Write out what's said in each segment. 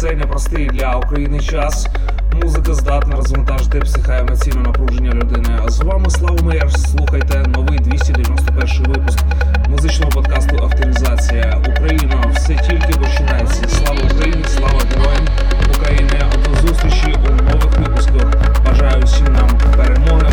цей непростий для України час. Музика здатна розвантажити психоемоційне напруження людини. А З вами Слава Меєр. Слухайте новий 291 випуск музичного подкасту Авторизація. Україна все тільки починається. Слава Україні, слава героям України. До зустрічі у нових випусках. Бажаю всім нам перемоги,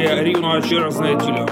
рівно через неділю.